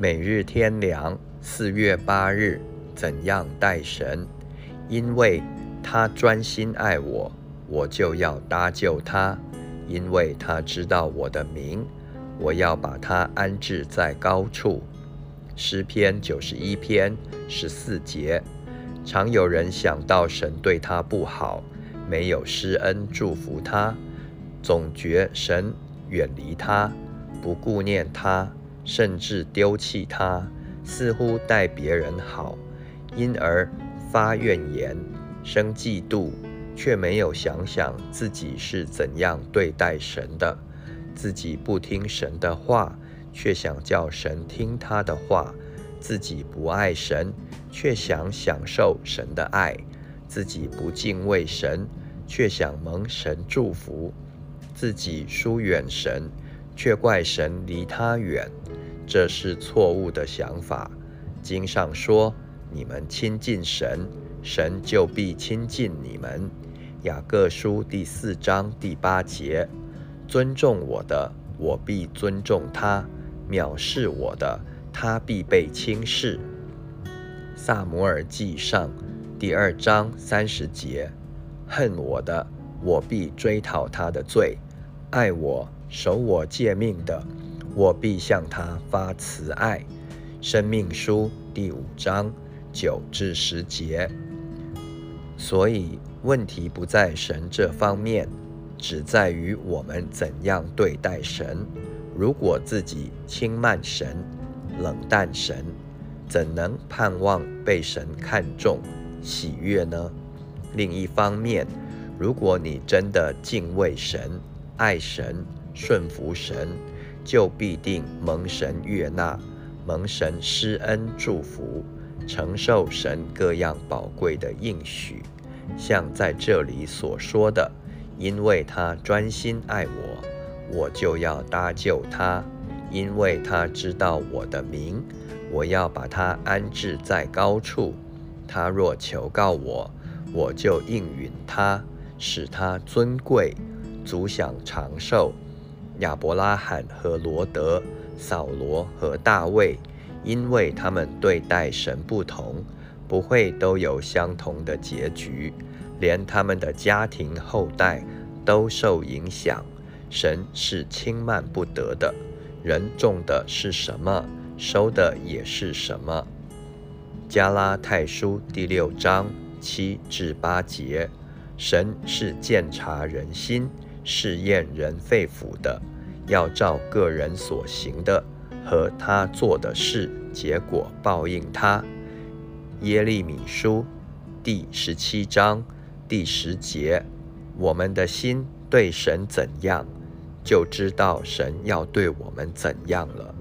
每日天凉，四月八日，怎样待神？因为他专心爱我，我就要搭救他；因为他知道我的名，我要把他安置在高处。诗篇九十一篇十四节。常有人想到神对他不好，没有施恩祝福他，总觉神远离他，不顾念他。甚至丢弃他，似乎待别人好，因而发怨言、生嫉妒，却没有想想自己是怎样对待神的。自己不听神的话，却想叫神听他的话；自己不爱神，却想享受神的爱；自己不敬畏神，却想蒙神祝福；自己疏远神。却怪神离他远，这是错误的想法。经上说：“你们亲近神，神就必亲近你们。”雅各书第四章第八节：“尊重我的，我必尊重他；藐视我的，他必被轻视。”萨摩尔记上第二章三十节：“恨我的，我必追讨他的罪；爱我。”守我诫命的，我必向他发慈爱。生命书第五章九至十节。所以问题不在神这方面，只在于我们怎样对待神。如果自己轻慢神、冷淡神，怎能盼望被神看重、喜悦呢？另一方面，如果你真的敬畏神、爱神，顺服神，就必定蒙神悦纳，蒙神施恩祝福，承受神各样宝贵的应许。像在这里所说的，因为他专心爱我，我就要搭救他；因为他知道我的名，我要把他安置在高处。他若求告我，我就应允他，使他尊贵，足享长寿。亚伯拉罕和罗德、扫罗和大卫，因为他们对待神不同，不会都有相同的结局，连他们的家庭后代都受影响。神是轻慢不得的，人种的是什么，收的也是什么。加拉太书第六章七至八节：神是鉴察人心。试验人肺腑的，要照个人所行的和他做的事结果报应他。耶利米书第十七章第十节：我们的心对神怎样，就知道神要对我们怎样了。